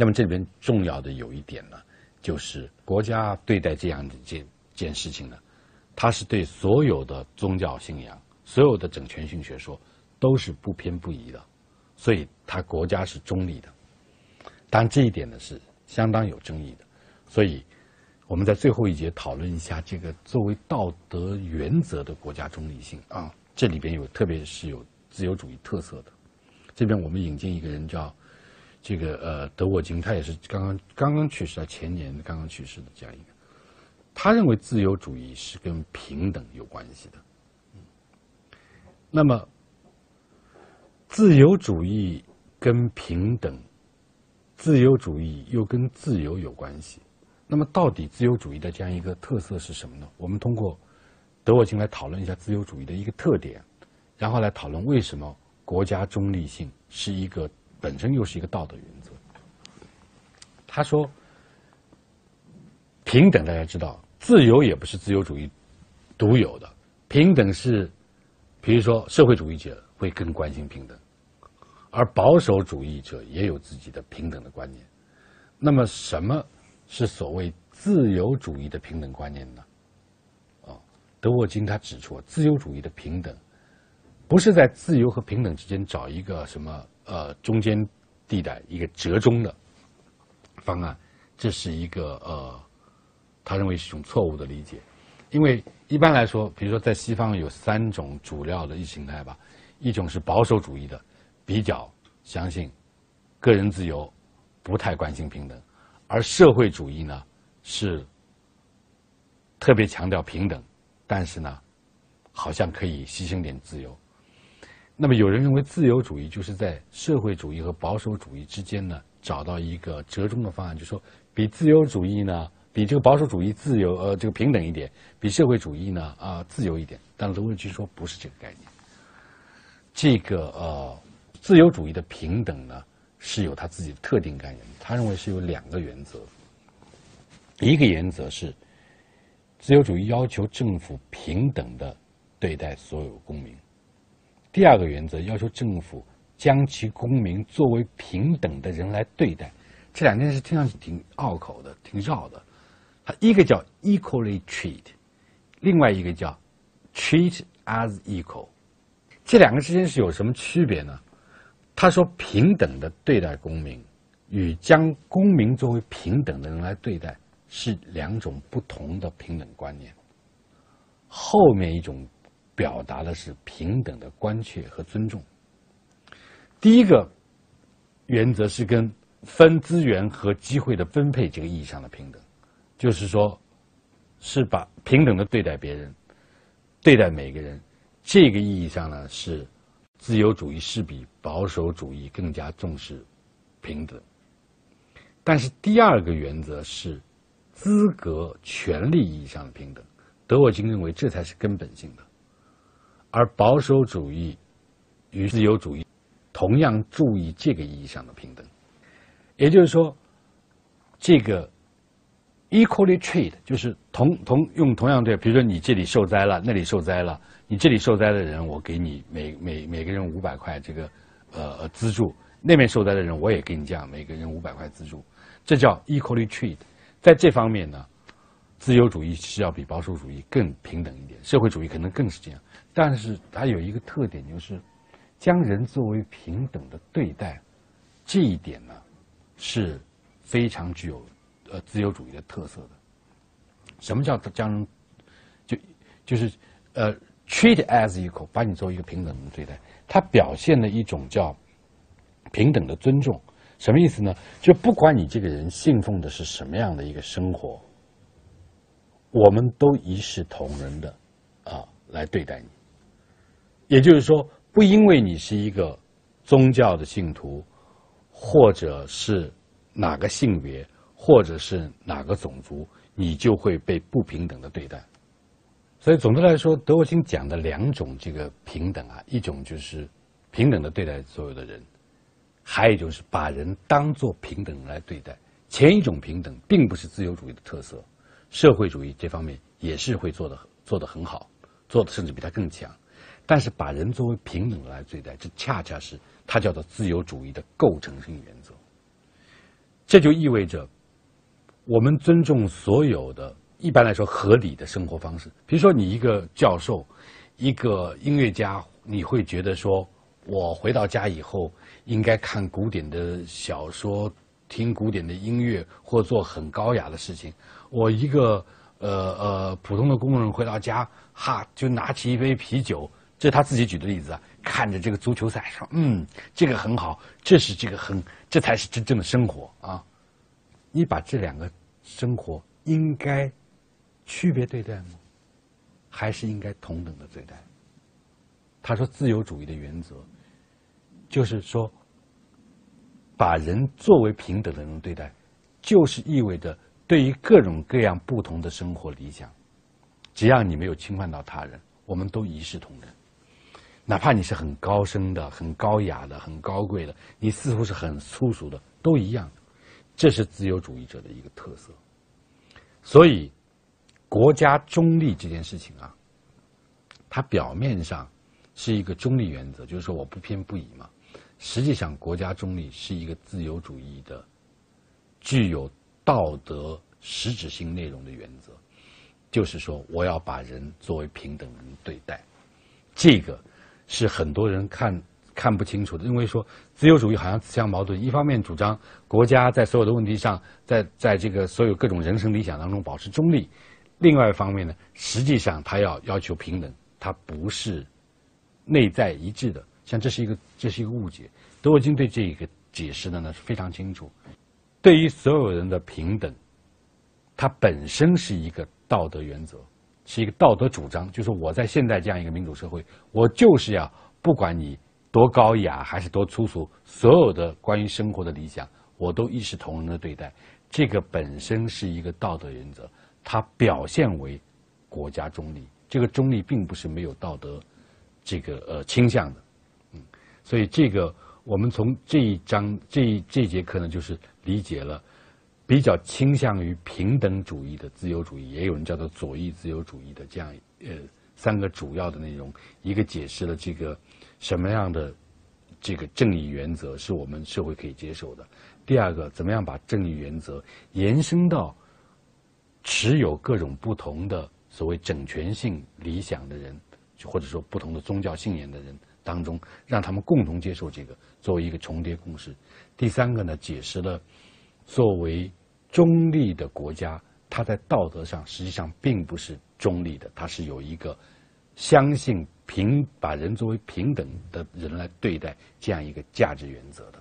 那么这里边重要的有一点呢，就是国家对待这样的这件事情呢，它是对所有的宗教信仰、所有的整全性学说都是不偏不倚的，所以它国家是中立的。当然这一点呢是相当有争议的，所以我们在最后一节讨论一下这个作为道德原则的国家中立性啊，这里边有特别是有自由主义特色的。这边我们引进一个人叫这个呃德沃金，他也是刚刚刚刚去世，前年刚刚去世的这样一个。他认为自由主义是跟平等有关系的。那么自由主义跟平等。自由主义又跟自由有关系，那么到底自由主义的这样一个特色是什么呢？我们通过德沃金来讨论一下自由主义的一个特点，然后来讨论为什么国家中立性是一个本身又是一个道德原则。他说，平等大家知道，自由也不是自由主义独有的，平等是，比如说社会主义者会更关心平等。而保守主义者也有自己的平等的观念，那么什么是所谓自由主义的平等观念呢？啊，德沃金他指出，自由主义的平等不是在自由和平等之间找一个什么呃中间地带，一个折中的方案，这是一个呃，他认为是一种错误的理解，因为一般来说，比如说在西方有三种主要的意识形态吧，一种是保守主义的。比较相信个人自由，不太关心平等；而社会主义呢，是特别强调平等，但是呢，好像可以牺牲点自由。那么有人认为自由主义就是在社会主义和保守主义之间呢，找到一个折中的方案，就说比自由主义呢，比这个保守主义自由呃这个平等一点，比社会主义呢啊自由一点。但罗文君说不是这个概念，这个呃。自由主义的平等呢，是有它自己的特定概念。他认为是有两个原则，一个原则是自由主义要求政府平等的对待所有公民；第二个原则要求政府将其公民作为平等的人来对待。这两件事听上去挺拗口的，挺绕的。它一个叫 equally treat，另外一个叫 treat as equal。这两个之间是有什么区别呢？他说：“平等的对待公民，与将公民作为平等的人来对待，是两种不同的平等观念。后面一种表达的是平等的关切和尊重。第一个原则是跟分资源和机会的分配这个意义上的平等，就是说，是把平等的对待别人，对待每个人。这个意义上呢是。”自由主义是比保守主义更加重视平等，但是第二个原则是资格、权利意义上的平等。德沃金认为这才是根本性的，而保守主义与自由主义同样注意这个意义上的平等。也就是说，这个 equally treat 就是同同用同样对，比如说你这里受灾了，那里受灾了。你这里受灾的人，我给你每每每个人五百块这个呃资助；那边受灾的人，我也给你这样每个人五百块资助。这叫 equally treat。在这方面呢，自由主义是要比保守主义更平等一点，社会主义可能更是这样。但是它有一个特点，就是将人作为平等的对待，这一点呢是非常具有呃自由主义的特色的。什么叫将人就就是呃？treat as equal，把你作为一个平等的对待，它表现了一种叫平等的尊重。什么意思呢？就不管你这个人信奉的是什么样的一个生活，我们都一视同仁的啊来对待你。也就是说，不因为你是一个宗教的信徒，或者是哪个性别，或者是哪个种族，你就会被不平等的对待。所以，总的来说，德沃金讲的两种这个平等啊，一种就是平等的对待所有的人，还有就是把人当做平等来对待。前一种平等并不是自由主义的特色，社会主义这方面也是会做的做的很好，做的甚至比它更强。但是，把人作为平等来对待，这恰恰是它叫做自由主义的构成性原则。这就意味着我们尊重所有的，一般来说合理的生活方式。比如说，你一个教授，一个音乐家，你会觉得说，我回到家以后应该看古典的小说，听古典的音乐，或做很高雅的事情。我一个呃呃普通的工人回到家，哈，就拿起一杯啤酒，这是他自己举的例子啊。看着这个足球赛，说：“嗯，这个很好，这是这个很，这才是真正的生活啊！”你把这两个生活应该区别对待吗？还是应该同等的对待？他说：“自由主义的原则就是说，把人作为平等的人对待，就是意味着对于各种各样不同的生活理想，只要你没有侵犯到他人，我们都一视同仁。”哪怕你是很高深的、很高雅的、很高贵的，你似乎是很粗俗的，都一样。这是自由主义者的一个特色。所以，国家中立这件事情啊，它表面上是一个中立原则，就是说我不偏不倚嘛。实际上，国家中立是一个自由主义的、具有道德实质性内容的原则，就是说我要把人作为平等人对待。这个。是很多人看看不清楚的，因为说自由主义好像自相矛盾。一方面主张国家在所有的问题上，在在这个所有各种人生理想当中保持中立；另外一方面呢，实际上他要要求平等，它不是内在一致的。像这是一个这是一个误解。德国经对这个解释的呢是非常清楚。对于所有人的平等，它本身是一个道德原则。是一个道德主张，就是我在现在这样一个民主社会，我就是要不管你多高雅还是多粗俗，所有的关于生活的理想，我都一视同仁的对待。这个本身是一个道德原则，它表现为国家中立。这个中立并不是没有道德这个呃倾向的，嗯，所以这个我们从这一章这一这节课呢，就是理解了。比较倾向于平等主义的自由主义，也有人叫做左翼自由主义的这样呃三个主要的内容，一个解释了这个什么样的这个正义原则是我们社会可以接受的，第二个怎么样把正义原则延伸到持有各种不同的所谓整全性理想的人，或者说不同的宗教信念的人当中，让他们共同接受这个作为一个重叠共识，第三个呢解释了作为中立的国家，它在道德上实际上并不是中立的，它是有一个相信平把人作为平等的人来对待这样一个价值原则的。